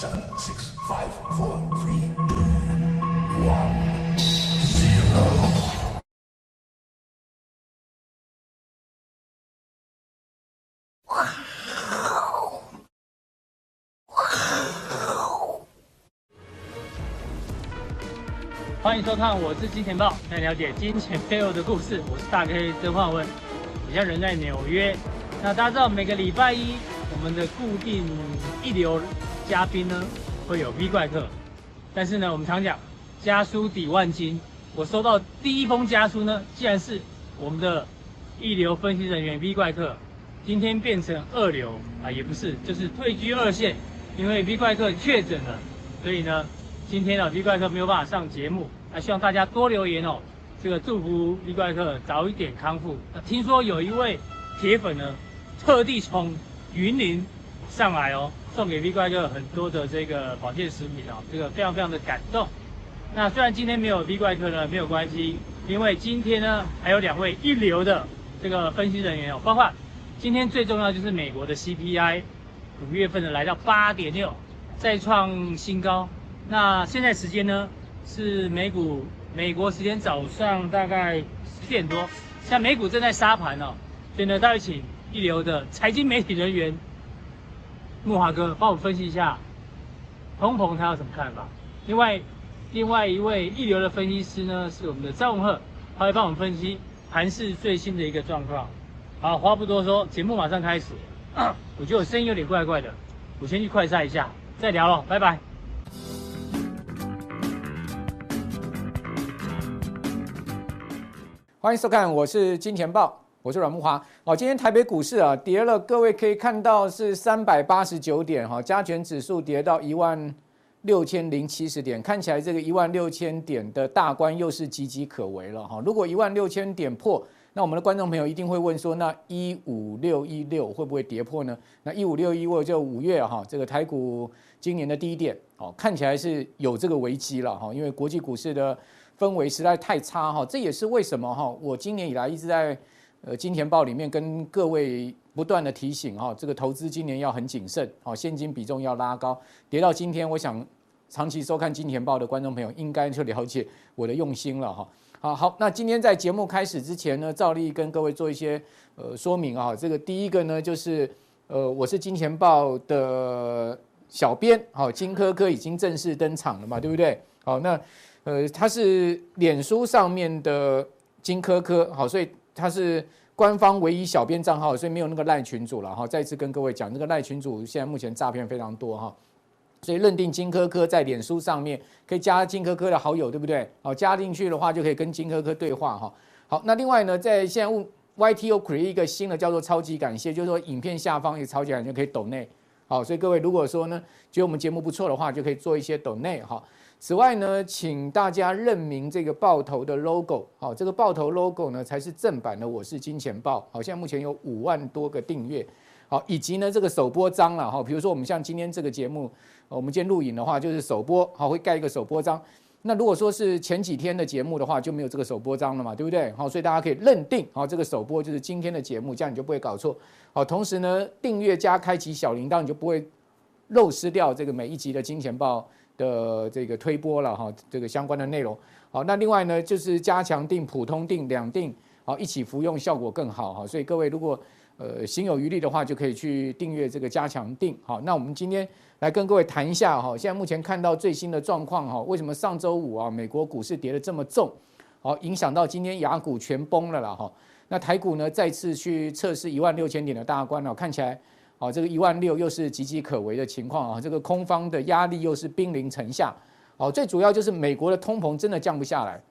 seven, six, five, four, three, two, one, zero. 欢迎收看，我是金钱豹，来了解金钱背后的故事。我是大 K 曾焕文，我现在人在纽约。那大家知道，每个礼拜一我们的固定一流嘉宾呢会有 V 怪客，但是呢，我们常讲家书抵万金。我收到第一封家书呢，既然是我们的一流分析人员 V 怪客，今天变成二流啊，也不是，就是退居二线，因为 V 怪客确诊了，所以呢。今天呢，V 怪客没有办法上节目，还希望大家多留言哦。这个祝福 V 怪客早一点康复。那听说有一位铁粉呢，特地从云林上来哦，送给 V 怪客很多的这个保健食品哦，这个非常非常的感动。那虽然今天没有 V 怪客呢，没有关系，因为今天呢还有两位一流的这个分析人员哦，包括今天最重要就是美国的 CPI，五月份的来到八点六，再创新高。那现在时间呢是美股美国时间早上大概十点多，现在美股正在杀盘哦，所以呢，待会请一流的财经媒体人员木华哥帮我分析一下通膨他有什么看法。另外，另外一位一流的分析师呢是我们的张文赫，他会帮我们分析盘市最新的一个状况。好，话不多说，节目马上开始。我觉得我声音有点怪怪的，我先去快晒一下，再聊喽，拜拜。欢迎收看，我是金钱豹，我是阮木华，好，今天台北股市啊跌了，各位可以看到是三百八十九点哈，加权指数跌到一万六千零七十点，看起来这个一万六千点的大关又是岌岌可危了哈。如果一万六千点破，那我们的观众朋友一定会问说，那一五六一六会不会跌破呢？那一五六一六就五月哈，这个台股今年的低点哦，看起来是有这个危机了哈，因为国际股市的。氛围实在太差哈，这也是为什么哈，我今年以来一直在呃金钱豹里面跟各位不断的提醒哈，这个投资今年要很谨慎，好，现金比重要拉高。跌到今天，我想长期收看金钱豹的观众朋友应该就了解我的用心了哈。好好，那今天在节目开始之前呢，照例跟各位做一些呃说明啊。这个第一个呢，就是呃我是金钱豹的小编，好，金科科已经正式登场了嘛，对不对？好，那。呃，他是脸书上面的金科科，好，所以他是官方唯一小编账号，所以没有那个赖群主了哈。再次跟各位讲，那个赖群主现在目前诈骗非常多哈，所以认定金科科在脸书上面可以加金科科的好友，对不对？好，加进去的话就可以跟金科科对话哈。好，那另外呢，在现在 YTO create 一个新的叫做超级感谢，就是说影片下方有超级感谢可以抖内，好，所以各位如果说呢觉得我们节目不错的话，就可以做一些抖内哈。此外呢，请大家认明这个豹头的 logo，好，这个豹头 logo 呢才是正版的。我是金钱豹，好，现在目前有五万多个订阅，好，以及呢这个首播章了哈，比如说我们像今天这个节目，我们今天录影的话就是首播，好，会盖一个首播章。那如果说是前几天的节目的话，就没有这个首播章了嘛，对不对？好，所以大家可以认定，好，这个首播就是今天的节目，这样你就不会搞错。好，同时呢，订阅加开启小铃铛，你就不会漏失掉这个每一集的金钱豹的这个推播了哈，这个相关的内容。好，那另外呢，就是加强定、普通定两定，好，一起服用效果更好哈。所以各位如果呃心有余力的话，就可以去订阅这个加强定。好，那我们今天来跟各位谈一下哈，现在目前看到最新的状况哈，为什么上周五啊美国股市跌得这么重？好，影响到今天雅股全崩了啦哈。那台股呢再次去测试一万六千点的大关了，看起来。好，这个一万六又是岌岌可危的情况啊！这个空方的压力又是兵临城下。好，最主要就是美国的通膨真的降不下来。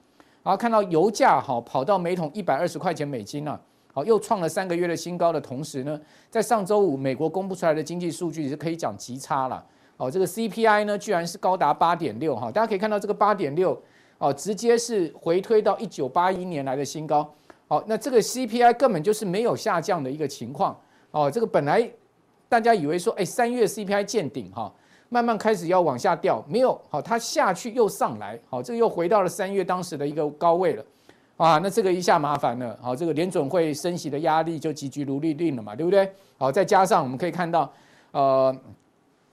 然后看到油价哈跑到每桶一百二十块钱美金了，好又创了三个月的新高的同时呢，在上周五美国公布出来的经济数据是可以讲极差了。哦，这个 CPI 呢居然是高达八点六哈，大家可以看到这个八点六哦，直接是回推到一九八一年来的新高。好，那这个 CPI 根本就是没有下降的一个情况。哦，这个本来。大家以为说，哎，三月 CPI 见顶哈，慢慢开始要往下掉，没有，好，它下去又上来，好，这个又回到了三月当时的一个高位了，啊，那这个一下麻烦了，好，这个联准会升息的压力就急剧如律令了嘛，对不对？好，再加上我们可以看到，呃，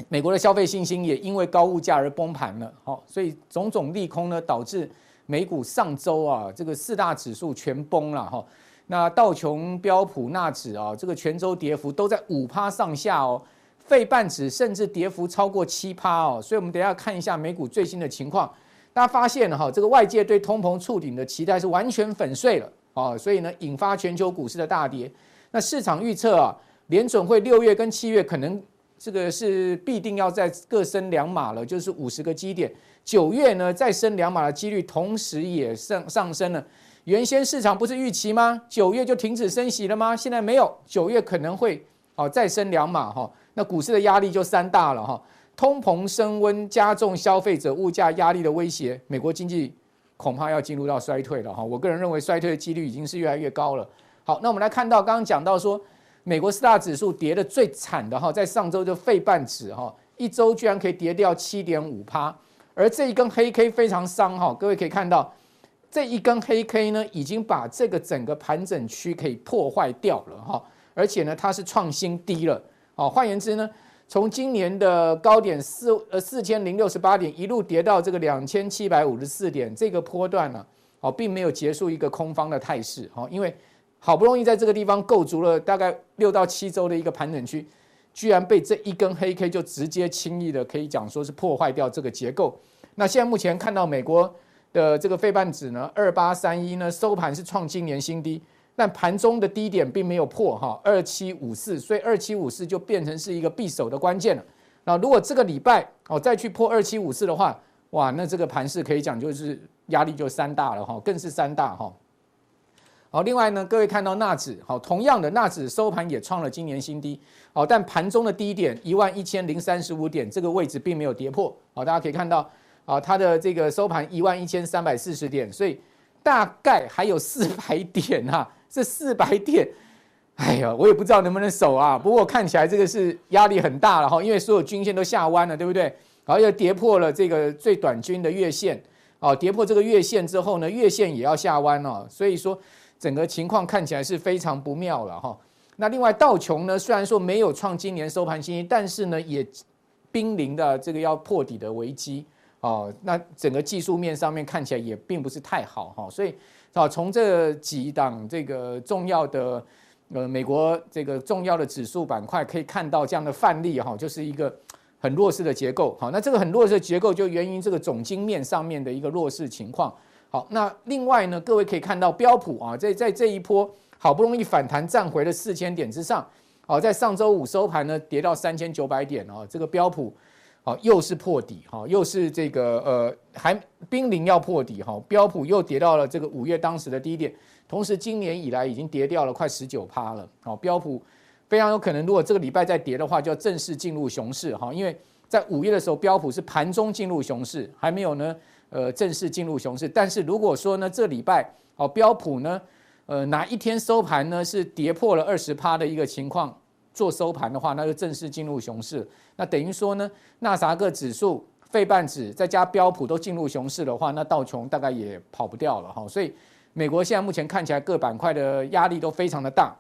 美国的消费信心也因为高物价而崩盘了，好，所以种种利空呢，导致美股上周啊，这个四大指数全崩了哈。那道琼、标普、纳指啊，这个全周跌幅都在五趴上下哦，费半指甚至跌幅超过七趴哦。所以，我们等下看一下美股最新的情况。大家发现哈，这个外界对通膨触顶的期待是完全粉碎了啊，所以呢，引发全球股市的大跌。那市场预测啊，联准会六月跟七月可能。这个是必定要再各升两码了，就是五十个基点。九月呢，再升两码的几率同时也上上升了。原先市场不是预期吗？九月就停止升息了吗？现在没有，九月可能会哦再升两码哈。那股市的压力就三大了哈。通膨升温加重消费者物价压力的威胁，美国经济恐怕要进入到衰退了哈。我个人认为衰退的几率已经是越来越高了。好，那我们来看到刚刚讲到说。美国四大指数跌得最惨的哈，在上周就费半指哈，一周居然可以跌掉七点五趴，而这一根黑 K 非常伤哈，各位可以看到这一根黑 K 呢，已经把这个整个盘整区可以破坏掉了哈，而且呢，它是创新低了，哦，换言之呢，从今年的高点四呃四千零六十八点一路跌到这个两千七百五十四点，这个波段呢，哦，并没有结束一个空方的态势哈，因为。好不容易在这个地方构筑了大概六到七周的一个盘整区，居然被这一根黑 K 就直接轻易的可以讲说是破坏掉这个结构。那现在目前看到美国的这个费半指呢，二八三一呢收盘是创今年新低，但盘中的低点并没有破哈，二七五四，所以二七五四就变成是一个必守的关键了。那如果这个礼拜哦再去破二七五四的话，哇，那这个盘势可以讲就是压力就三大了哈，更是三大哈。好，另外呢，各位看到纳指，好，同样的纳指收盘也创了今年新低，好，但盘中的低点一万一千零三十五点这个位置并没有跌破，好，大家可以看到，啊，它的这个收盘一万一千三百四十点，所以大概还有四百点哈，这四百点，哎呀，我也不知道能不能守啊，不过看起来这个是压力很大了哈，因为所有均线都下弯了，对不对？然后又跌破了这个最短均的月线，啊，跌破这个月线之后呢，月线也要下弯哦，所以说。整个情况看起来是非常不妙了哈。那另外道琼呢，虽然说没有创今年收盘新低，但是呢也濒临的这个要破底的危机哦。那整个技术面上面看起来也并不是太好哈。所以啊，从这几档这个重要的呃美国这个重要的指数板块可以看到这样的范例哈，就是一个很弱势的结构。好，那这个很弱势的结构就源于这个总经面上面的一个弱势情况。好，那另外呢，各位可以看到标普啊，在在这一波好不容易反弹站回了四千点之上，好，在上周五收盘呢跌到三千九百点啊，这个标普啊又是破底哈，又是这个呃还濒临要破底哈，标普又跌到了这个五月当时的低点，同时今年以来已经跌掉了快十九趴了，好，标普非常有可能如果这个礼拜再跌的话，就要正式进入熊市哈，因为在五月的时候标普是盘中进入熊市，还没有呢。呃，正式进入熊市，但是如果说呢，这礼拜哦，标普呢，呃，哪一天收盘呢是跌破了二十趴的一个情况做收盘的话，那就正式进入熊市。那等于说呢，纳啥个指数、费半指再加标普都进入熊市的话，那道琼大概也跑不掉了哈。所以美国现在目前看起来各板块的压力都非常的大。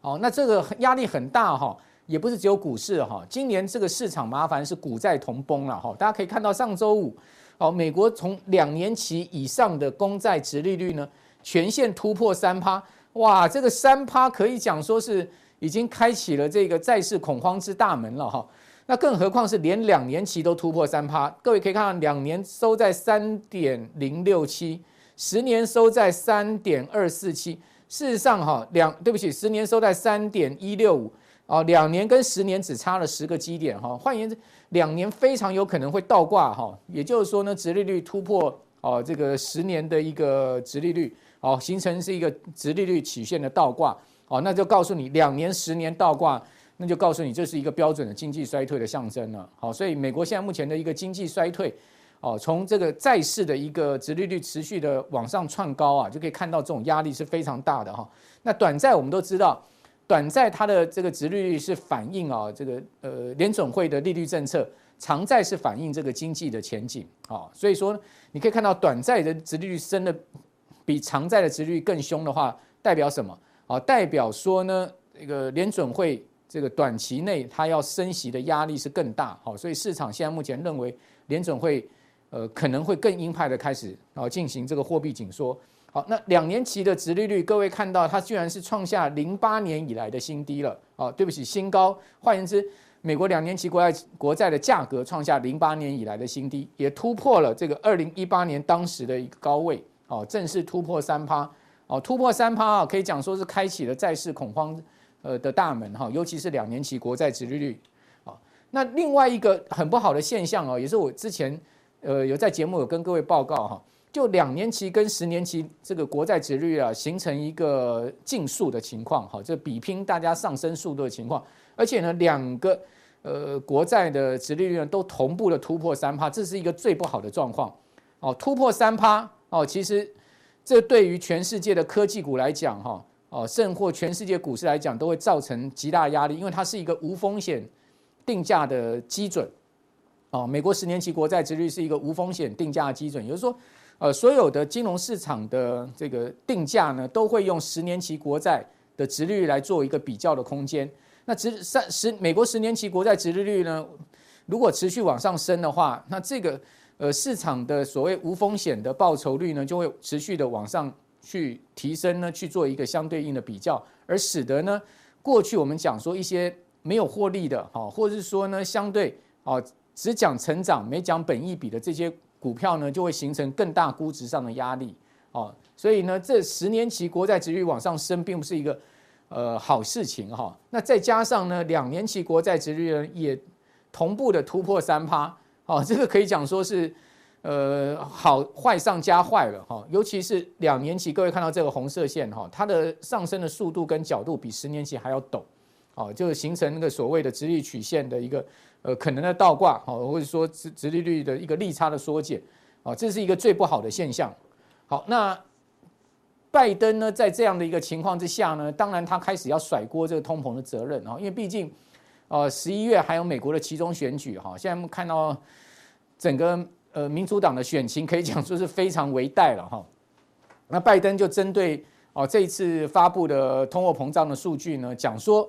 哦，那这个压力很大哈，也不是只有股市哈，今年这个市场麻烦是股债同崩了哈。大家可以看到上周五。好，美国从两年期以上的公债殖利率呢，全线突破三趴，哇，这个三趴可以讲说是已经开启了这个债市恐慌之大门了哈。那更何况是连两年期都突破三趴，各位可以看到，两年收在三点零六七，十年收在三点二四七。事实上哈，两对不起，十年收在三点一六五。哦，两年跟十年只差了十个基点哈，换言之，两年非常有可能会倒挂哈，也就是说呢，殖利率突破哦这个十年的一个殖利率，哦形成是一个殖利率曲线的倒挂，哦那就告诉你两年十年倒挂，那就告诉你这是一个标准的经济衰退的象征了，好，所以美国现在目前的一个经济衰退，哦从这个债市的一个殖利率持续的往上窜高啊，就可以看到这种压力是非常大的哈，那短债我们都知道。短债它的这个殖利率是反映啊，这个呃联准会的利率政策，长债是反映这个经济的前景啊，所以说你可以看到短债的殖利率升的比长债的殖利率更凶的话，代表什么？啊，代表说呢，这个联准会这个短期内它要升息的压力是更大，好，所以市场现在目前认为联准会呃可能会更鹰派的开始啊进行这个货币紧缩。好，那两年期的殖利率，各位看到它居然是创下零八年以来的新低了。啊，对不起，新高。换言之，美国两年期国债国债的价格创下零八年以来的新低，也突破了这个二零一八年当时的一个高位。哦，正式突破三趴。哦，突破三趴啊，可以讲说是开启了债市恐慌呃的大门哈，尤其是两年期国债殖利率。啊，那另外一个很不好的现象哦，也是我之前呃有在节目有跟各位报告哈。就两年期跟十年期这个国债殖率啊，形成一个竞速的情况，哈，这比拼大家上升速度的情况，而且呢，两个呃国债的殖利率呢都同步的突破三趴，这是一个最不好的状况，哦，突破三趴，哦，其实这对于全世界的科技股来讲，哈，哦，甚或全世界股市来讲，都会造成极大压力，因为它是一个无风险定价的基准，哦，美国十年期国债殖率是一个无风险定价的基准，也就是说。呃，所有的金融市场的这个定价呢，都会用十年期国债的殖率来做一个比较的空间。那十三十美国十年期国债殖利率呢，如果持续往上升的话，那这个呃市场的所谓无风险的报酬率呢，就会持续的往上去提升呢，去做一个相对应的比较，而使得呢，过去我们讲说一些没有获利的，哈，或者是说呢，相对啊只讲成长没讲本益比的这些。股票呢就会形成更大估值上的压力，哦，所以呢，这十年期国债殖率往上升，并不是一个呃好事情哈。那再加上呢，两年期国债殖率呢也同步的突破三趴，哦，这个可以讲说是呃好坏上加坏了哈。尤其是两年期，各位看到这个红色线哈，它的上升的速度跟角度比十年期还要陡，哦，就形成那个所谓的直立曲线的一个。呃，可能的倒挂，好，或者说直直利率的一个利差的缩减，哦，这是一个最不好的现象。好，那拜登呢，在这样的一个情况之下呢，当然他开始要甩锅这个通膨的责任啊，因为毕竟，呃，十一月还有美国的其中选举哈，现在我们看到整个呃民主党的选情可以讲说是非常危殆了哈。那拜登就针对哦这一次发布的通货膨胀的数据呢，讲说。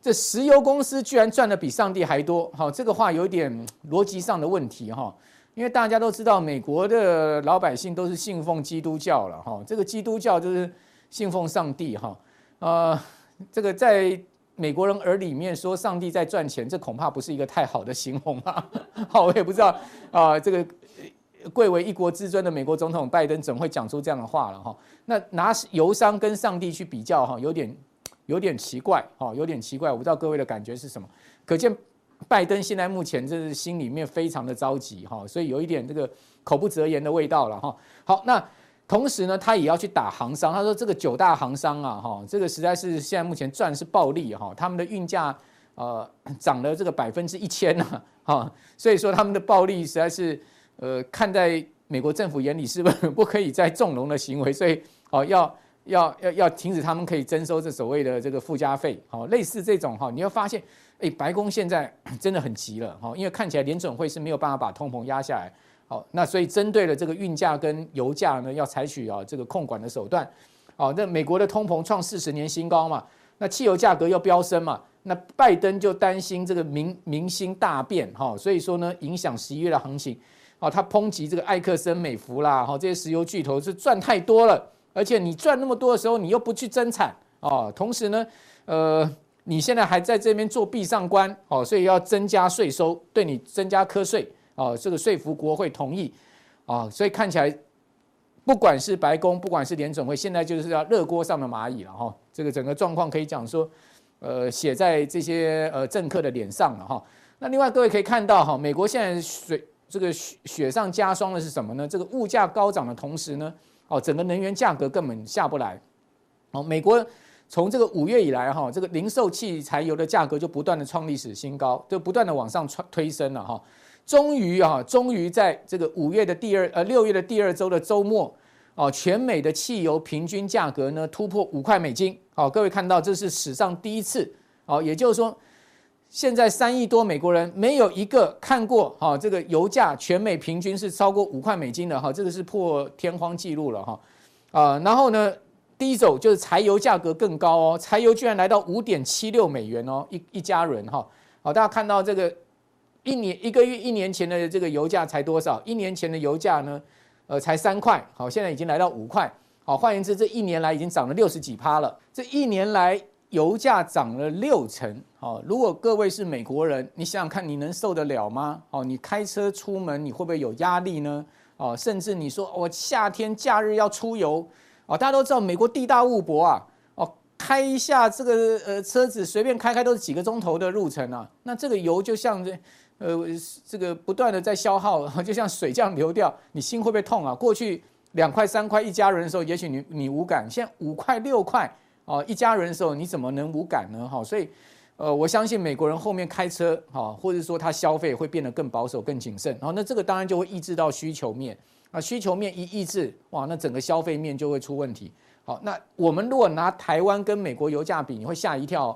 这石油公司居然赚的比上帝还多，好，这个话有点逻辑上的问题哈，因为大家都知道，美国的老百姓都是信奉基督教了哈，这个基督教就是信奉上帝哈，呃，这个在美国人耳里面说上帝在赚钱，这恐怕不是一个太好的形容啊，好，我也不知道啊，这个贵为一国之尊的美国总统拜登怎么会讲出这样的话了哈？那拿油商跟上帝去比较哈，有点。有点奇怪，哈，有点奇怪，我不知道各位的感觉是什么。可见拜登现在目前这是心里面非常的着急，哈，所以有一点这个口不择言的味道了，哈。好，那同时呢，他也要去打行商，他说这个九大行商啊，哈，这个实在是现在目前赚是暴利，哈，他们的运价呃 涨了这个百分之一千呢，哈，所以说他们的暴利实在是呃看在美国政府眼里是不不可以再纵容的行为，所以哦要。要要要停止他们可以征收这所谓的这个附加费，好，类似这种哈，你要发现，哎，白宫现在 真的很急了哈，因为看起来联准会是没有办法把通膨压下来，好，那所以针对了这个运价跟油价呢，要采取啊这个控管的手段，好，那美国的通膨创四十年新高嘛，那汽油价格又飙升嘛，那拜登就担心这个民民心大变哈，所以说呢，影响十一月的行情，好，他抨击这个埃克森美孚啦，哈，这些石油巨头是赚太多了。而且你赚那么多的时候，你又不去增产哦，同时呢，呃，你现在还在这边做壁上观哦，所以要增加税收，对你增加课税哦，这个说服国会同意啊，所以看起来，不管是白宫，不管是联准会，现在就是要热锅上的蚂蚁了哈。这个整个状况可以讲说，呃，写在这些呃政客的脸上了哈。那另外各位可以看到哈，美国现在水这个雪雪上加霜的是什么呢？这个物价高涨的同时呢。哦，整个能源价格根本下不来。哦，美国从这个五月以来，哈，这个零售汽柴油的价格就不断的创历史新高，就不断的往上推升了，哈。终于啊，终于在这个五月的第二呃六月的第二周的周末，哦，全美的汽油平均价格呢突破五块美金。好，各位看到这是史上第一次。哦，也就是说。现在三亿多美国人没有一个看过哈，这个油价全美平均是超过五块美金的哈，这个是破天荒记录了哈啊。然后呢，第一周就是柴油价格更高哦，柴油居然来到五点七六美元哦，一一家人哈，好，大家看到这个一年一个月一年前的这个油价才多少？一年前的油价呢，呃，才三块，好，现在已经来到五块，好，换言之，这一年来已经涨了六十几趴了。这一年来油价涨了六成，好，如果各位是美国人，你想想看，你能受得了吗？哦，你开车出门，你会不会有压力呢？哦，甚至你说我夏天假日要出游。哦，大家都知道美国地大物博啊，哦，开一下这个呃车子随便开开都是几个钟头的路程啊。那这个油就像这呃这个不断的在消耗，就像水这样流掉，你心会不会痛啊？过去两块三块一家人的时候，也许你你无感，现在五块六块哦一家人的时候，你怎么能无感呢？哈，所以呃我相信美国人后面开车哈，或者说他消费会变得更保守、更谨慎。然后那这个当然就会抑制到需求面。啊，需求面一抑制，哇，那整个消费面就会出问题。好，那我们如果拿台湾跟美国油价比，你会吓一跳。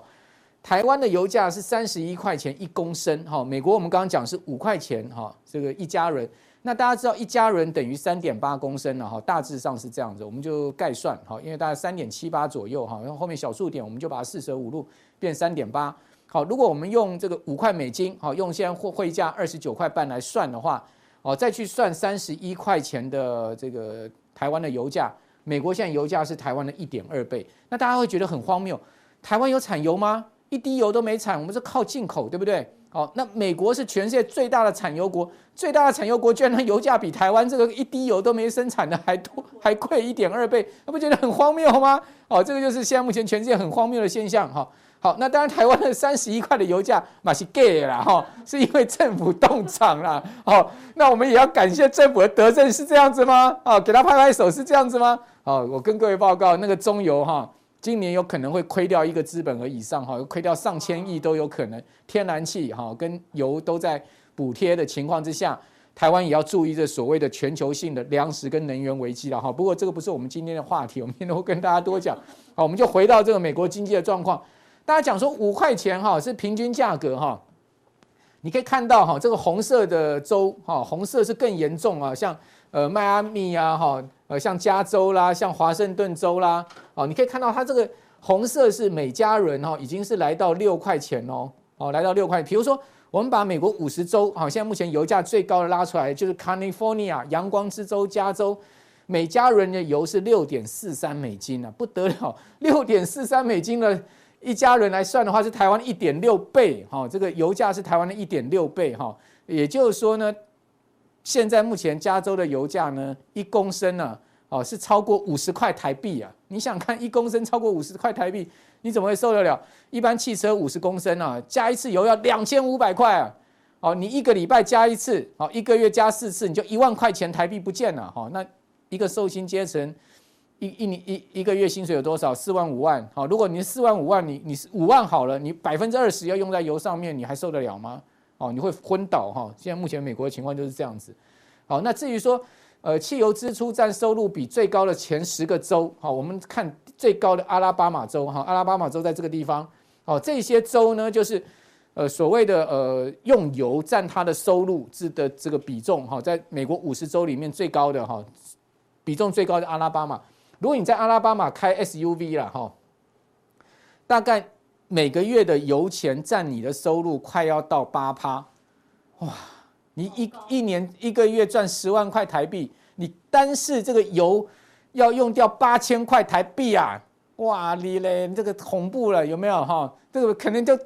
台湾的油价是三十一块钱一公升，哈，美国我们刚刚讲是五块钱，哈，这个一加仑。那大家知道一加仑等于三点八公升了，哈，大致上是这样子，我们就概算，哈，因为大概三点七八左右，哈，然后后面小数点我们就把它四舍五入变三点八。好，如果我们用这个五块美金，好，用现在汇汇价二十九块半来算的话。哦，再去算三十一块钱的这个台湾的油价，美国现在油价是台湾的一点二倍，那大家会觉得很荒谬。台湾有产油吗？一滴油都没产，我们是靠进口，对不对？哦，那美国是全世界最大的产油国，最大的产油国居然它油价比台湾这个一滴油都没生产的还多，还贵一点二倍，那不觉得很荒谬吗？哦，这个就是现在目前全世界很荒谬的现象哈。好，那当然，台湾的三十一块的油价嘛是假啦，哈，是因为政府冻涨啦。好，那我们也要感谢政府的德政，是这样子吗？啊，给他拍拍手，是这样子吗？好，我跟各位报告，那个中油哈，今年有可能会亏掉一个资本额以上，哈，亏掉上千亿都有可能。天然气哈跟油都在补贴的情况之下，台湾也要注意这所谓的全球性的粮食跟能源危机了，哈。不过这个不是我们今天的话题，我们今天会跟大家多讲。好，我们就回到这个美国经济的状况。大家讲说五块钱哈是平均价格哈，你可以看到哈这个红色的州哈红色是更严重啊，像呃迈阿密啊哈呃像加州啦，像华盛顿州啦哦，你可以看到它这个红色是每加仑哈已经是来到六块钱哦哦来到六块。比如说我们把美国五十州哈现在目前油价最高的拉出来就是 California 阳光之州加州，每加仑的油是六点四三美金啊，不得了，六点四三美金的。一家人来算的话，是台湾一点六倍，哈，这个油价是台湾的一点六倍，哈，也就是说呢，现在目前加州的油价呢，一公升呢，哦，是超过五十块台币啊！你想看一公升超过五十块台币，你怎么会受得了？一般汽车五十公升啊，加一次油要两千五百块啊！哦，你一个礼拜加一次，哦，一个月加四次，你就一万块钱台币不见了，哈，那一个受薪阶层。一一年一一个月薪水有多少？四万五万。好，如果你四万五万，你你是五万好了，你百分之二十要用在油上面，你还受得了吗？哦，你会昏倒哈。现在目前美国的情况就是这样子。好，那至于说，呃，汽油支出占收入比最高的前十个州，好，我们看最高的阿拉巴马州哈，阿拉巴马州在这个地方。好，这些州呢，就是呃所谓的呃用油占它的收入制的这个比重哈，在美国五十州里面最高的哈，比重最高的阿拉巴马。如果你在阿拉巴马开 SUV 了哈，大概每个月的油钱占你的收入快要到八趴，哇！你一一年一个月赚十万块台币，你单是这个油要用掉八千块台币啊！哇，你嘞，这个恐怖了，有没有哈？这个可能就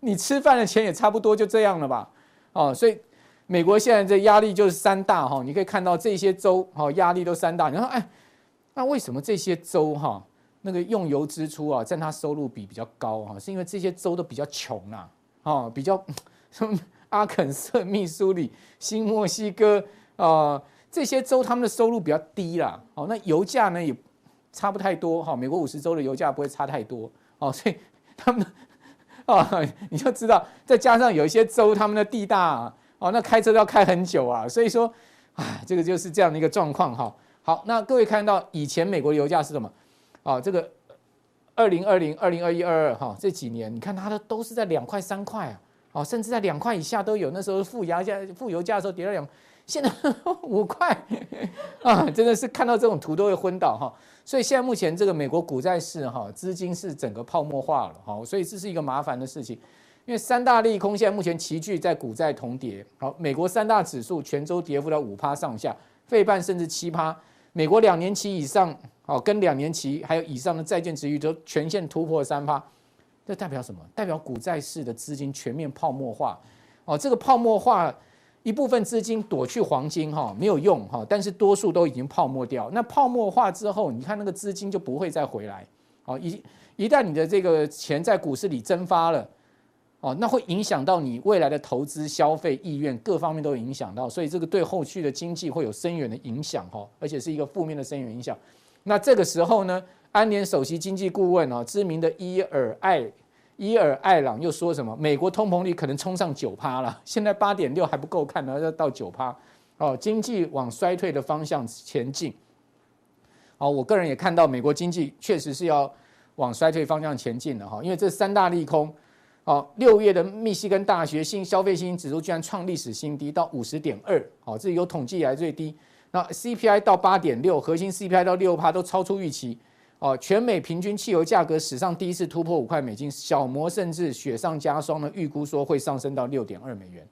你吃饭的钱也差不多就这样了吧？哦，所以美国现在这压力就是三大哈，你可以看到这些州哈压力都三大，然后哎。那为什么这些州哈那个用油支出啊占它收入比比较高哈？是因为这些州都比较穷啊，哦，比较什么阿肯色、密苏里、新墨西哥啊这些州他们的收入比较低啦，哦，那油价呢也差不太多哈。美国五十州的油价不会差太多哦，所以他们啊你就知道，再加上有一些州他们的地大哦，那开车都要开很久啊，所以说哎这个就是这样的一个状况哈。好，那各位看到以前美国的油价是什么？啊，这个二零二零、二零二一、二二哈这几年，你看它的都是在两块、三块啊，哦，甚至在两块以下都有。那时候负油价、负油价的时候跌了两，现在 五块啊，真的是看到这种图都会昏倒哈。所以现在目前这个美国股债市哈，资金是整个泡沫化了哈，所以这是一个麻烦的事情。因为三大利空现在目前齐聚在股债同跌，好，美国三大指数全周跌幅到五趴上下，费半甚至七趴，美国两年期以上，好，跟两年期还有以上的债券殖利率都全线突破三趴，这代表什么？代表股债市的资金全面泡沫化，哦，这个泡沫化一部分资金躲去黄金哈，没有用哈，但是多数都已经泡沫掉，那泡沫化之后，你看那个资金就不会再回来，哦，一一旦你的这个钱在股市里蒸发了。哦，那会影响到你未来的投资、消费意愿，各方面都影响到，所以这个对后续的经济会有深远的影响哈，而且是一个负面的深远影响。那这个时候呢，安联首席经济顾问啊，知名的伊尔艾伊尔艾朗又说什么？美国通膨率可能冲上九趴了，现在八点六还不够看呢，要到九趴哦，经济往衰退的方向前进。好，我个人也看到美国经济确实是要往衰退方向前进的哈，因为这三大利空。哦，六月的密西根大学新消费信心指数居然创历史新低，到五十点二，哦，这是有统计以来最低。那 CPI 到八点六，核心 CPI 到六趴，都超出预期。哦，全美平均汽油价格史上第一次突破五块美金，小摩甚至雪上加霜的预估说会上升到六点二美元。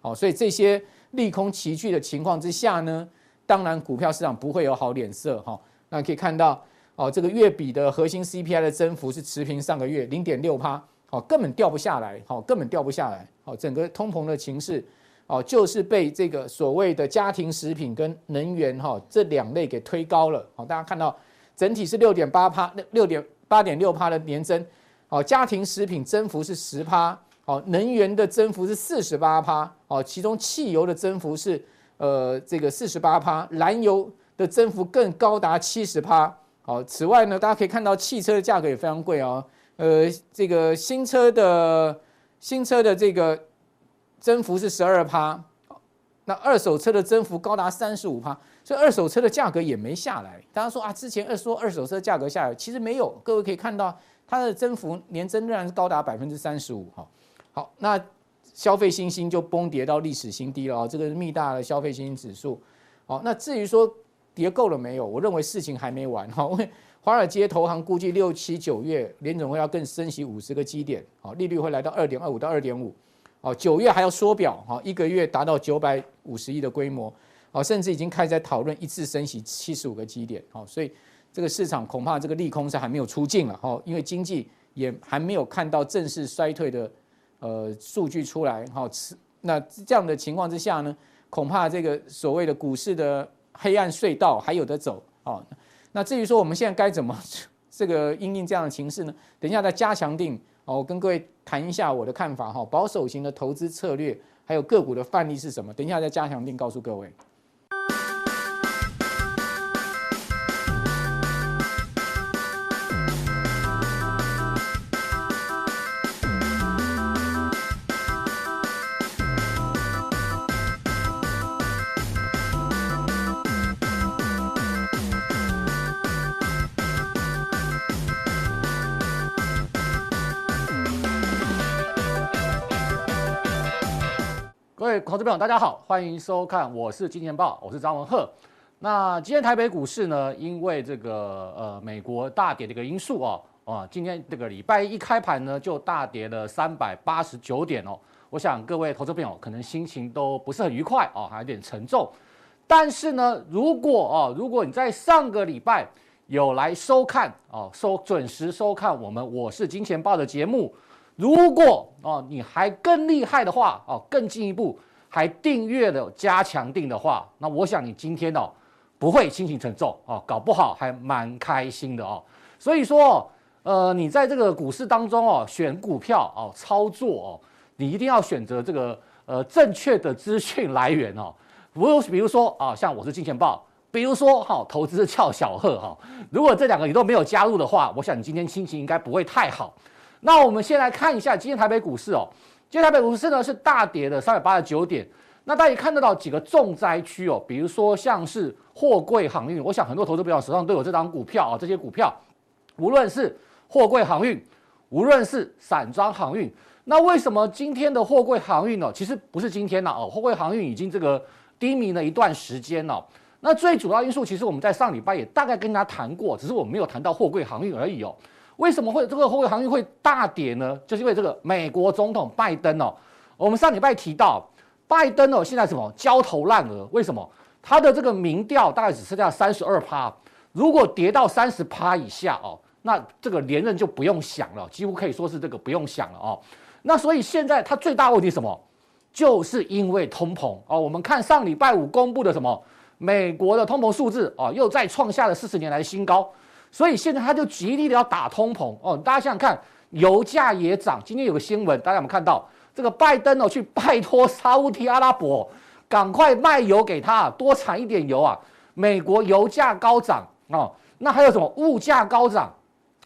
好，所以这些利空齐聚的情况之下呢，当然股票市场不会有好脸色哈。那可以看到，哦，这个月比的核心 CPI 的增幅是持平上个月零点六趴。好，根本掉不下来，好，根本掉不下来，好，整个通膨的情势，哦，就是被这个所谓的家庭食品跟能源哈这两类给推高了，好，大家看到整体是六点八趴，六点八点六趴的年增，好，家庭食品增幅是十趴，好，能源的增幅是四十八趴，好，其中汽油的增幅是呃这个四十八趴，燃油的增幅更高达七十趴，好，此外呢，大家可以看到汽车的价格也非常贵哦。呃，这个新车的新车的这个增幅是十二趴，那二手车的增幅高达三十五趴，所以二手车的价格也没下来。大家说啊，之前二说二手车价格下来，其实没有。各位可以看到，它的增幅年增仍然是高达百分之三十五。哈，好，那消费信心就崩跌到历史新低了啊。这个是密大的消费信心指数。好，那至于说跌够了没有，我认为事情还没完。哈，因为华尔街投行估计六七九月联总会要更升息五十个基点，好，利率会来到二点二五到二点五，哦，九月还要缩表，哈，一个月达到九百五十亿的规模，好，甚至已经开始在讨论一次升息七十五个基点，好，所以这个市场恐怕这个利空是还没有出尽了，哈，因为经济也还没有看到正式衰退的呃数据出来，好，那这样的情况之下呢，恐怕这个所谓的股市的黑暗隧道还有得走，好。那至于说我们现在该怎么 这个因应这样的情势呢？等一下再加强定好，我跟各位谈一下我的看法哈，保守型的投资策略，还有个股的范例是什么？等一下再加强定告诉各位。投资朋友，大家好，欢迎收看，我是金钱豹，我是张文鹤。那今天台北股市呢，因为这个呃美国大跌的一个因素哦，啊，今天这个礼拜一开盘呢就大跌了三百八十九点哦。我想各位投资朋友可能心情都不是很愉快哦，还有点沉重。但是呢，如果哦，如果你在上个礼拜有来收看哦，收准时收看我们我是金钱豹的节目。如果哦，你还更厉害的话哦，更进一步还订阅了加强錠的话，那我想你今天哦不会心情沉重哦，搞不好还蛮开心的哦。所以说，呃，你在这个股市当中哦，选股票哦，操作哦，你一定要选择这个呃正确的资讯来源哦。比如比如说啊，像我是金钱豹，比如说哈，投资俏小贺哈。如果这两个你都没有加入的话，我想你今天心情应该不会太好。那我们先来看一下今天台北股市哦，今天台北股市呢是大跌了三百八十九点。那大家也看得到几个重灾区哦，比如说像是货柜航运，我想很多投资朋友手上都有这张股票啊，这些股票，无论是货柜航运，无论是散装航运，那为什么今天的货柜航运呢？其实不是今天了哦，货柜航运已经这个低迷了一段时间了。那最主要因素，其实我们在上礼拜也大概跟大家谈过，只是我们没有谈到货柜航运而已哦。为什么会这个货柜航运会大跌呢？就是因为这个美国总统拜登哦，我们上礼拜提到拜登哦，现在什么焦头烂额？为什么？他的这个民调大概只剩下三十二趴，如果跌到三十趴以下哦，那这个连任就不用想了，几乎可以说是这个不用想了哦。那所以现在他最大问题什么？就是因为通膨哦。我们看上礼拜五公布的什么美国的通膨数字哦，又再创下了四十年来的新高。所以现在他就极力的要打通膨哦。大家想想看，油价也涨。今天有个新闻，大家有没有看到？这个拜登哦去拜托沙乌地阿拉伯，赶快卖油给他，多产一点油啊。美国油价高涨哦，那还有什么物价高涨，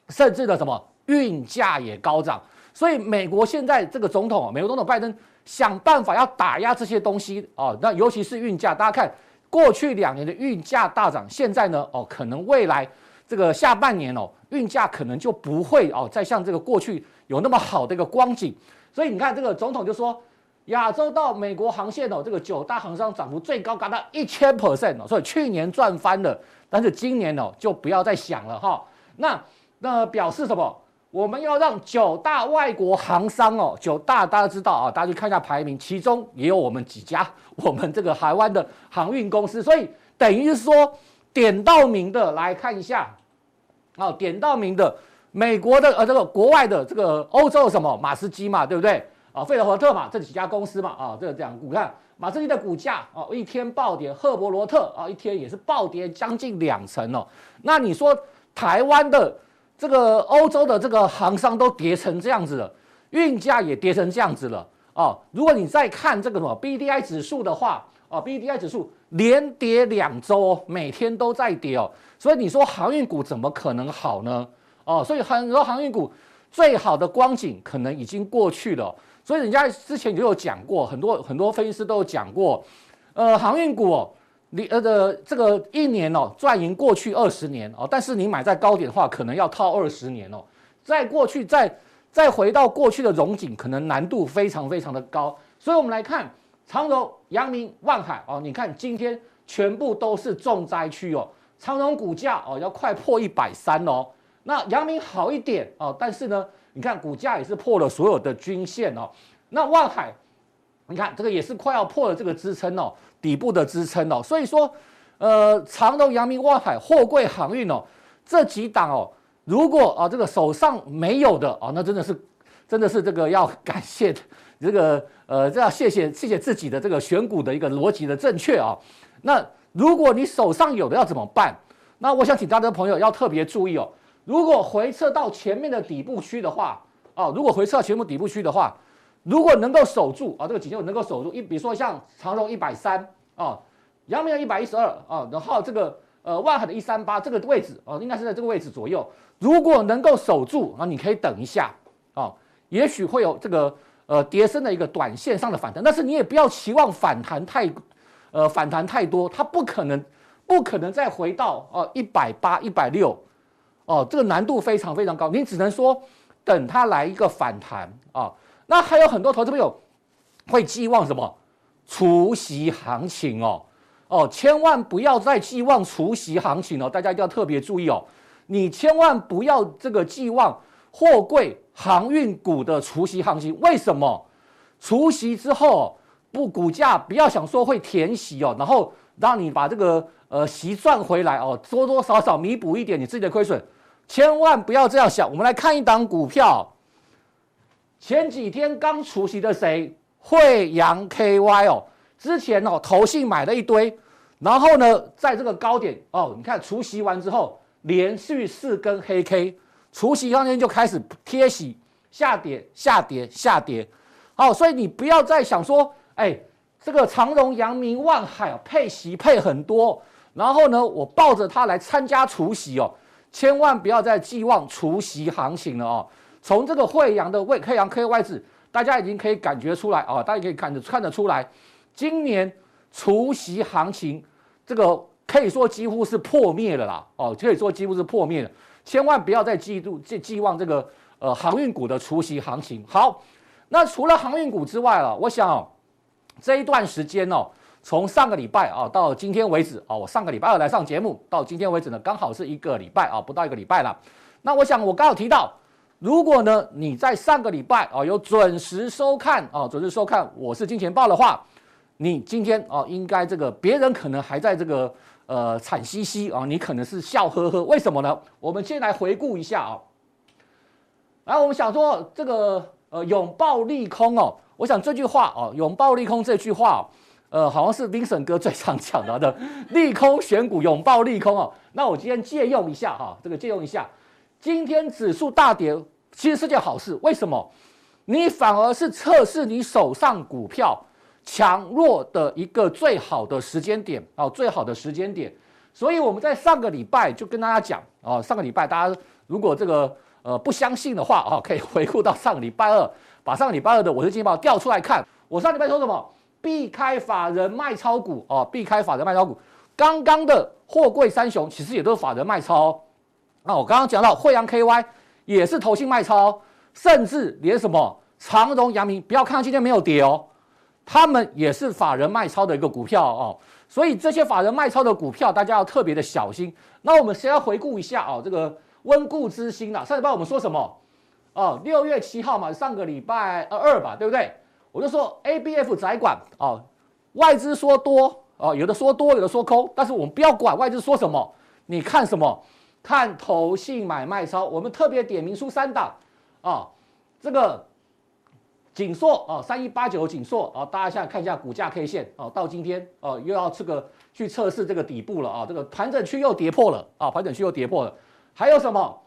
甚至的什么运价也高涨。所以美国现在这个总统，美国总统拜登想办法要打压这些东西哦，那尤其是运价，大家看过去两年的运价大涨，现在呢哦，可能未来这个下半年哦，运价可能就不会哦再像这个过去有那么好的一个光景。所以你看这个总统就说，亚洲到美国航线哦，这个九大航商涨幅最高达到一千 percent 哦，所以去年赚翻了，但是今年哦就不要再想了哈。那那表示什么？我们要让九大外国航商哦，九大大家知道啊，大家去看一下排名，其中也有我们几家，我们这个海湾的航运公司，所以等于是说点到名的来看一下，啊，点到名的美国的呃这个国外的这个欧洲的什么马斯基嘛，对不对？啊，费德和特嘛，这几家公司嘛，啊，这个这样，你看马斯基的股价啊，一天暴跌，赫伯罗特啊，一天也是暴跌将近两成哦。那你说台湾的？这个欧洲的这个航商都跌成这样子了，运价也跌成这样子了哦。如果你再看这个什么 BDI 指数的话，哦，BDI 指数连跌两周，每天都在跌哦。所以你说航运股怎么可能好呢？哦，所以很多航运股最好的光景可能已经过去了。所以人家之前就有讲过，很多很多分析师都有讲过，呃，航运股哦。你呃的这个一年哦赚赢过去二十年哦，但是你买在高点的话，可能要套二十年哦。再过去再再回到过去的荣景，可能难度非常非常的高。所以我们来看长荣、阳明、万海哦，你看今天全部都是重灾区哦。长荣股价哦要快破一百三哦，那阳明好一点哦，但是呢，你看股价也是破了所有的均线哦。那万海，你看这个也是快要破了这个支撑哦。底部的支撑哦，所以说，呃，长荣、阳明、万海、货柜航运哦，这几档哦，如果啊这个手上没有的哦，那真的是，真的是这个要感谢这个呃，这要谢谢谢谢自己的这个选股的一个逻辑的正确啊。那如果你手上有的要怎么办？那我想请大家的朋友要特别注意哦，如果回撤到前面的底部区的话，哦，如果回撤到前面底部区的话。如果能够守住啊，这个颈线能够守住一，比如说像长荣一百三啊，阳明一百一十二啊，然后这个呃万海的一三八这个位置啊，应该是在这个位置左右。如果能够守住啊，你可以等一下啊，也许会有这个呃跌升的一个短线上的反弹，但是你也不要期望反弹太呃反弹太多，它不可能不可能再回到哦一百八一百六哦，这个难度非常非常高，你只能说等它来一个反弹啊。那还有很多投资朋友会寄望什么除息行情哦哦，千万不要再寄望除息行情哦，大家一定要特别注意哦，你千万不要这个寄望货柜航运股的除息行情。为什么？除息之后不股价不要想说会填息哦，然后让你把这个呃息赚回来哦，多多少少弥补一点你自己的亏损，千万不要这样想。我们来看一档股票。前几天刚除息的谁？慧洋 KY 哦，之前哦投信买了一堆，然后呢，在这个高点哦，你看除息完之后，连续四根黑 K，除息当天就开始贴息，下跌，下跌，下跌。好，所以你不要再想说，哎，这个长荣、阳明、万海配息配很多，然后呢，我抱着它来参加除夕哦，千万不要再寄望除夕行情了哦。从这个慧洋的慧洋 KY 值，大家已经可以感觉出来啊，大家可以看得看得出来，今年除夕行情这个可以说几乎是破灭了啦，哦，可以说几乎是破灭了，千万不要再嫉妒寄寄望这个呃航运股的除息行情。好，那除了航运股之外啊，我想哦，这一段时间哦，从上个礼拜啊到今天为止啊，我上个礼拜二来上节目，到今天为止呢，刚好是一个礼拜啊，不到一个礼拜了。那我想我刚好提到，如果呢你在上个礼拜啊有准时收看啊，准时收看我是金钱豹的话，你今天哦应该这个别人可能还在这个呃惨兮兮啊，你可能是笑呵呵，为什么呢？我们先来回顾一下啊，然后我们想说这个。呃，拥抱利空哦，我想这句话哦，拥抱利空这句话，呃，好像是 Vincent 哥最常讲的的利空选股，拥抱利空哦。那我今天借用一下哈，这个借用一下，今天指数大跌，其实是件好事。为什么？你反而是测试你手上股票强弱的一个最好的时间点哦，最好的时间点。所以我们在上个礼拜就跟大家讲哦，上个礼拜大家如果这个。呃，不相信的话啊，可以回顾到上个礼拜二，把上个礼拜二的我是金钱爆调出来看。我上礼拜说什么？避开法人卖超股哦，避开法人卖超股。刚刚的货柜三雄其实也都是法人卖超。那我刚刚讲到惠阳 KY 也是投信卖超，甚至连什么长荣、阳明，不要看今天没有跌哦，他们也是法人卖超的一个股票哦。所以这些法人卖超的股票，大家要特别的小心。那我们先要回顾一下哦，这个。温故知新了，上礼拜我们说什么？哦，六月七号嘛，上个礼拜二吧，对不对？我就说 ABF 窄管哦，外资说多哦，有的说多，有的说空，但是我们不要管外资说什么，你看什么？看投信买卖超，我们特别点名出三档啊、哦，这个景硕啊，三一八九景硕啊，大家现在看一下股价 K 线啊，到今天啊又要这个去测试这个底部了啊、这个盘整区又跌破了啊、盘整区又跌破了。还有什么？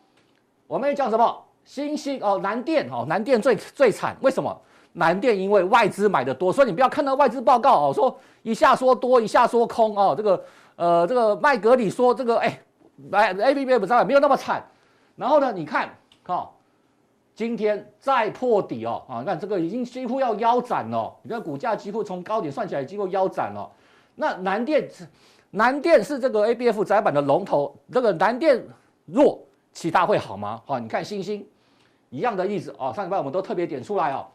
我们讲什么？新兴哦，南电哦，南电最最惨。为什么？南电因为外资买的多，所以你不要看到外资报告哦，说一下说多，一下说空哦。这个呃，这个麦格里说这个哎，来 ABF 不在，没有那么惨。然后呢，你看，哦，今天再破底哦啊，你看这个已经几乎要腰斩了。你看股价几乎从高点算起来几乎腰斩了。那南电南电是这个 ABF 载板的龙头，这个南电。弱，其他会好吗？好，你看星星一样的意思哦。上礼拜我们都特别点出来哦。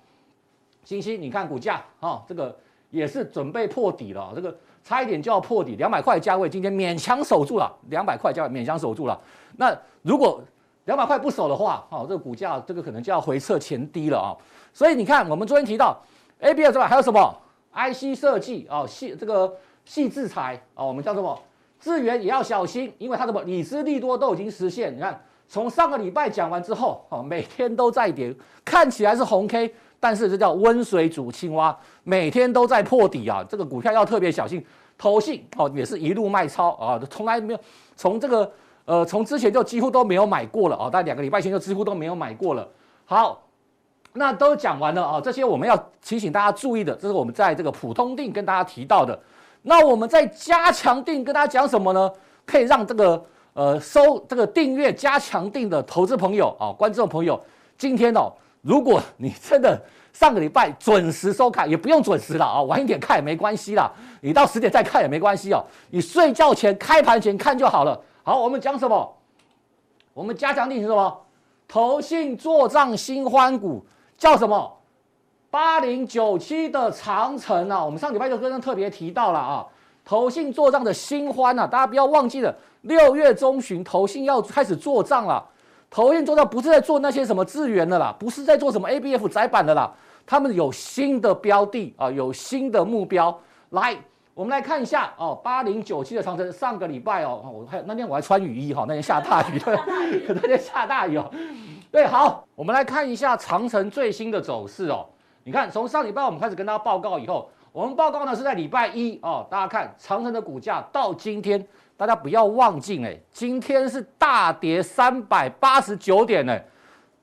星星，你看股价啊，这个也是准备破底了，这个差一点就要破底，两百块价位，今天勉强守住了，两百块价位勉强守住了。那如果两百块不守的话，哦，这个股价这个可能就要回撤前低了啊。所以你看，我们昨天提到 ABF 之外还有什么？IC 设计啊，细这个细制材啊，我们叫什么？智源也要小心，因为它的什么理资利多都已经实现。你看，从上个礼拜讲完之后，哦，每天都在跌，看起来是红 K，但是这叫温水煮青蛙，每天都在破底啊。这个股票要特别小心。投信哦，也是一路卖超啊，从来没有从这个呃，从之前就几乎都没有买过了啊，在两个礼拜前就几乎都没有买过了。好，那都讲完了啊，这些我们要提醒大家注意的，这是我们在这个普通定跟大家提到的。那我们在加强定跟大家讲什么呢？可以让这个呃收这个订阅加强定的投资朋友啊、观众朋友，今天哦，如果你真的上个礼拜准时收看，也不用准时了啊，晚一点看也没关系啦，你到十点再看也没关系哦，你睡觉前开盘前看就好了。好，我们讲什么？我们加强錠是什么？投信做账新欢股叫什么？八零九七的长城啊，我们上礼拜就跟人特别提到了啊，投信做账的新欢啊，大家不要忘记了，六月中旬投信要开始做账了。投信做账不是在做那些什么资源的啦，不是在做什么 ABF 载板的啦，他们有新的标的啊，有新的目标。来，我们来看一下哦，八零九七的长城，上个礼拜哦，我还那天我还穿雨衣哈，那天下大雨，对，那天下大雨哦。对，好，我们来看一下长城最新的走势哦。你看，从上礼拜我们开始跟大家报告以后，我们报告呢是在礼拜一哦。大家看长城的股价到今天，大家不要忘记哎，今天是大跌三百八十九点呢。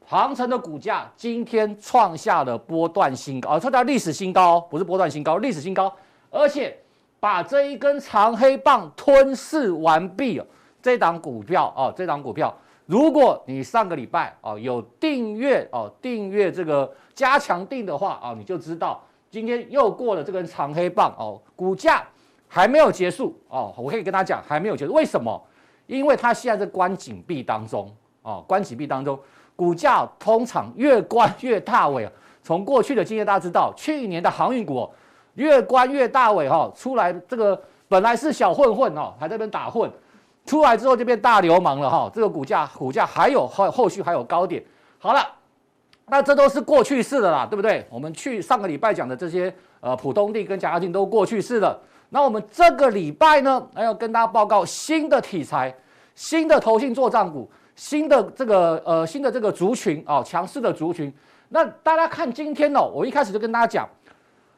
长城的股价今天创下了波段新高，啊，创下历史新高，不是波段新高，历史新高，而且把这一根长黑棒吞噬完毕。这档股票哦，这档股票。如果你上个礼拜哦有订阅哦订阅这个加强錠的话啊，你就知道今天又过了这根长黑棒哦，股价还没有结束哦，我可以跟他讲还没有结束，为什么？因为它现在在关紧闭当中哦，关紧闭当中，股价通常越关越大尾，从过去的经验大家知道，去年的航运股越关越大尾哈，出来这个本来是小混混哦，还在那边打混，出来之后就变大流氓了哈，这个股价股价还有后后续还有高点。好了，那这都是过去式的啦，对不对？我们去上个礼拜讲的这些呃普通地跟嘉金都过去式的。那我们这个礼拜呢，还要跟大家报告新的题材，新的投信作帐股，新的这个呃新的这个族群啊，强势的族群。那大家看今天哦，我一开始就跟大家讲，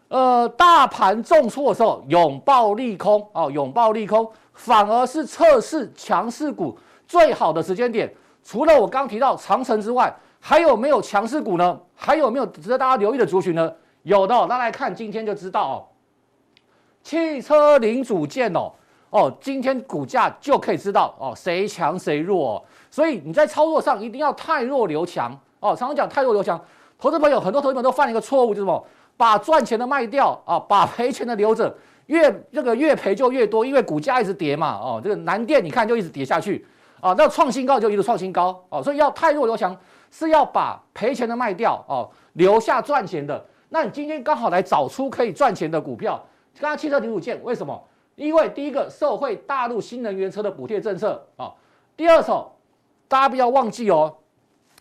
呃，大盘重挫的时候，拥抱利空哦，拥抱利空，反而是测试强势股最好的时间点。除了我刚提到长城之外，还有没有强势股呢？还有没有值得大家留意的族群呢？有的，那来看今天就知道哦。汽车零组件哦，哦，今天股价就可以知道哦，谁强谁弱哦。所以你在操作上一定要太弱留强哦。常常讲太弱留强。投资朋友很多投资朋友都犯了一个错误，就是什么？把赚钱的卖掉啊，把赔钱的留着，越这个越赔就越多，因为股价一直跌嘛。哦，这个南电你看就一直跌下去啊，那创新高就一直创新高哦。所以要太弱留强，是要把赔钱的卖掉哦，留下赚钱的。那你今天刚好来找出可以赚钱的股票，刚刚汽车零组件为什么？因为第一个受惠大陆新能源车的补贴政策啊，第二手大家不要忘记哦，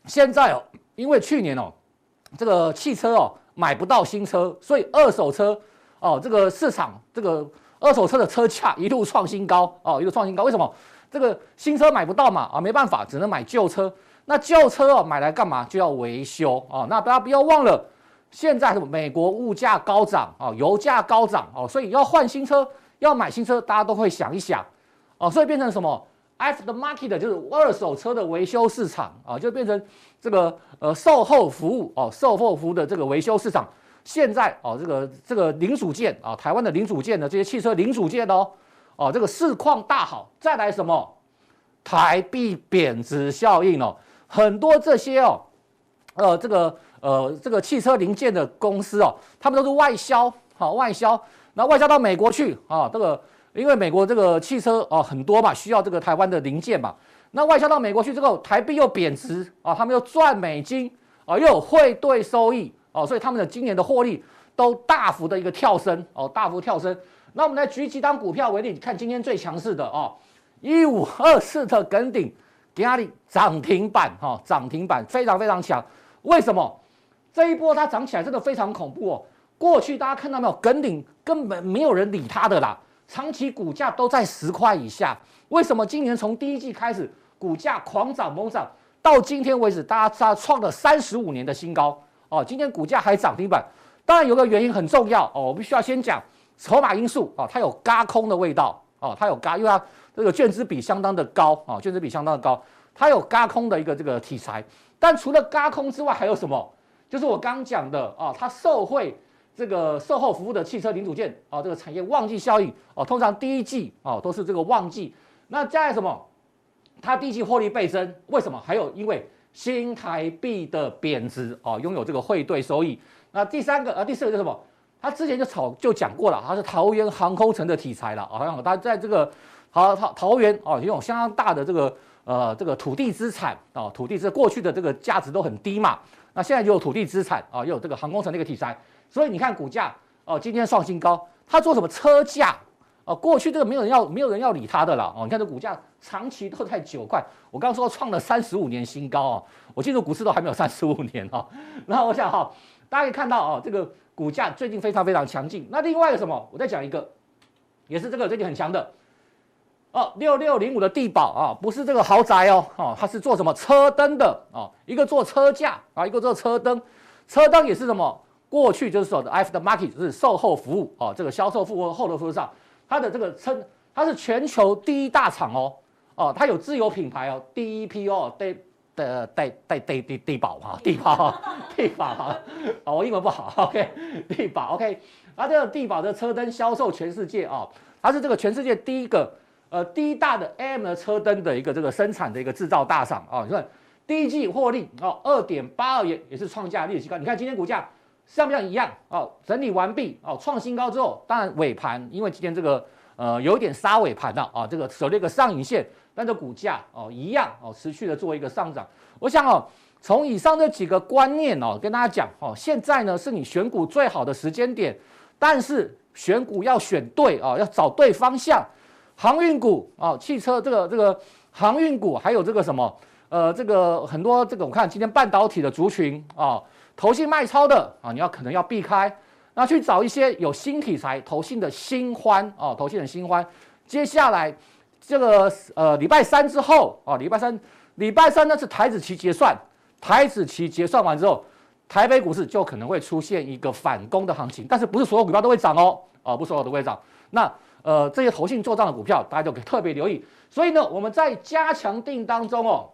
现在哦，因为去年哦。这个汽车哦买不到新车，所以二手车哦这个市场这个二手车的车价 一路创新高哦，一路创新高。为什么？这个新车买不到嘛啊，没办法，只能买旧车。那旧车哦买来干嘛？就要维修哦。那大家不要忘了，现在美国物价高涨哦，油价高涨哦，所以要换新车，要买新车，大家都会想一想哦，所以变成什么？Aftermarket 就是二手车的维修市场啊，就变成这个呃售后服务哦，售后服务的这个维修市场。现在哦，这个这个零组件啊，台湾的零组件的这些汽车零组件哦，哦这个市况大好。再来什么？台币贬值效应哦，很多这些哦，呃这个呃这个汽车零件的公司哦，他们都是外销，好外销，那外销到美国去啊，这个。因为美国这个汽车哦很多嘛，需要这个台湾的零件嘛，那外销到美国去之后，台币又贬值啊，他们又赚美金啊，又有汇兑收益哦，所以他们的今年的获利都大幅的一个跳升哦，大幅跳升。那我们来举几档股票为例，你看今天最强势的哦，一五二四的耿鼎，给它的涨停板哈，涨停板非常非常强。为什么？这一波它涨起来真的非常恐怖哦。过去大家看到没有，耿鼎根本没有人理它的啦。长期股价都在十块以下，为什么今年从第一季开始股价狂涨猛涨，到今天为止，大家创了三十五年的新高哦。今天股价还涨停板，当然有个原因很重要哦，我必须要先讲筹码因素哦，它有轧空的味道哦，它有轧，因为它这个券资比相当的高啊，券资比相当的高，它有轧空的一个这个题材。但除了轧空之外，还有什么？就是我刚讲的啊，它受惠。这个售后服务的汽车零组件啊，这个产业旺季效应啊，通常第一季啊都是这个旺季。那加上什么？它第一季获利倍增，为什么？还有因为新台币的贬值啊，拥有这个汇兑收益。那第三个啊，第四个是什么？它之前就炒就讲过了，它是桃园航空城的题材了，好像它在这个桃桃桃园啊，拥有相当大的这个呃这个土地资产啊，土地是过去的这个价值都很低嘛，那现在就有土地资产啊，又有这个航空城的一个题材。所以你看股价哦，今天创新高。它做什么车价哦？过去这个没有人要，没有人要理它的了哦。你看这股价长期都在九块，我刚刚说创了三十五年新高哦。我进入股市都还没有三十五年哦。然后我想哈，大家可以看到哦，这个股价最近非常非常强劲。那另外一个什么？我再讲一个，也是这个最近很强的哦，六六零五的帝宝啊，不是这个豪宅哦，哦，它是做什么车灯的哦？一个做车架啊，一个做车灯，车灯也是什么？过去就是说的 Aftermarket 就是售后服务哦，这个销售服务后的服务上，它的这个称它是全球第一大厂哦哦，它有自有品牌哦，第一批哦，对的带带带帝帝宝哈，帝宝帝宝哈，哦我英文不好，OK，地宝 OK，它这个帝宝的车灯销售全世界哦，它是这个全世界第一个呃第一大的 AM 的车灯的一个这个生产的一个制造大厂啊，你看第一季获利哦二点八二元也是创下历史新高，你看今天股价。像不像一样哦？整理完毕哦，创新高之后，当然尾盘因为今天这个呃有一点杀尾盘了啊，这个守了一个上影线，但这股价哦一样哦持续的做一个上涨。我想哦，从以上这几个观念哦，跟大家讲哦，现在呢是你选股最好的时间点，但是选股要选对哦，要找对方向。航运股哦，汽车这个这个航运股，还有这个什么呃，这个很多这个我看今天半导体的族群啊，投信卖超的啊，你要可能要避开，那去找一些有新题材、投信的新欢哦，投信的新欢。接下来这个呃礼拜三之后啊，礼拜三礼拜三呢是台子期结算，台子期结算完之后，台北股市就可能会出现一个反攻的行情，但是不是所有股票都会涨哦，哦，不是所有都会涨，那。呃，这些投信做账的股票，大家就可以特别留意。所以呢，我们在加强定当中哦，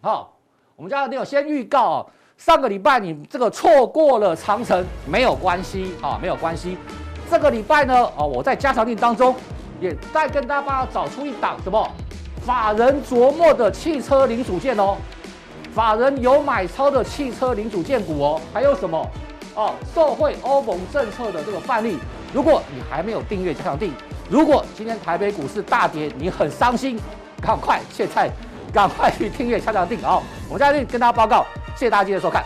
好，我们加强錠有先预告哦，上个礼拜你这个错过了长城没有关系啊，没有关系。这个礼拜呢，哦，我在加强定当中也再跟大家找出一档什么法人琢磨的汽车零组件哦，法人有买超的汽车零组件股哦，还有什么哦，受惠欧盟政策的这个范例。如果你还没有订阅加强錠，如果今天台北股市大跌，你很伤心，赶快现在赶快去订阅加强錠啊！我们加强錠跟大家报告，谢谢大家今天收看。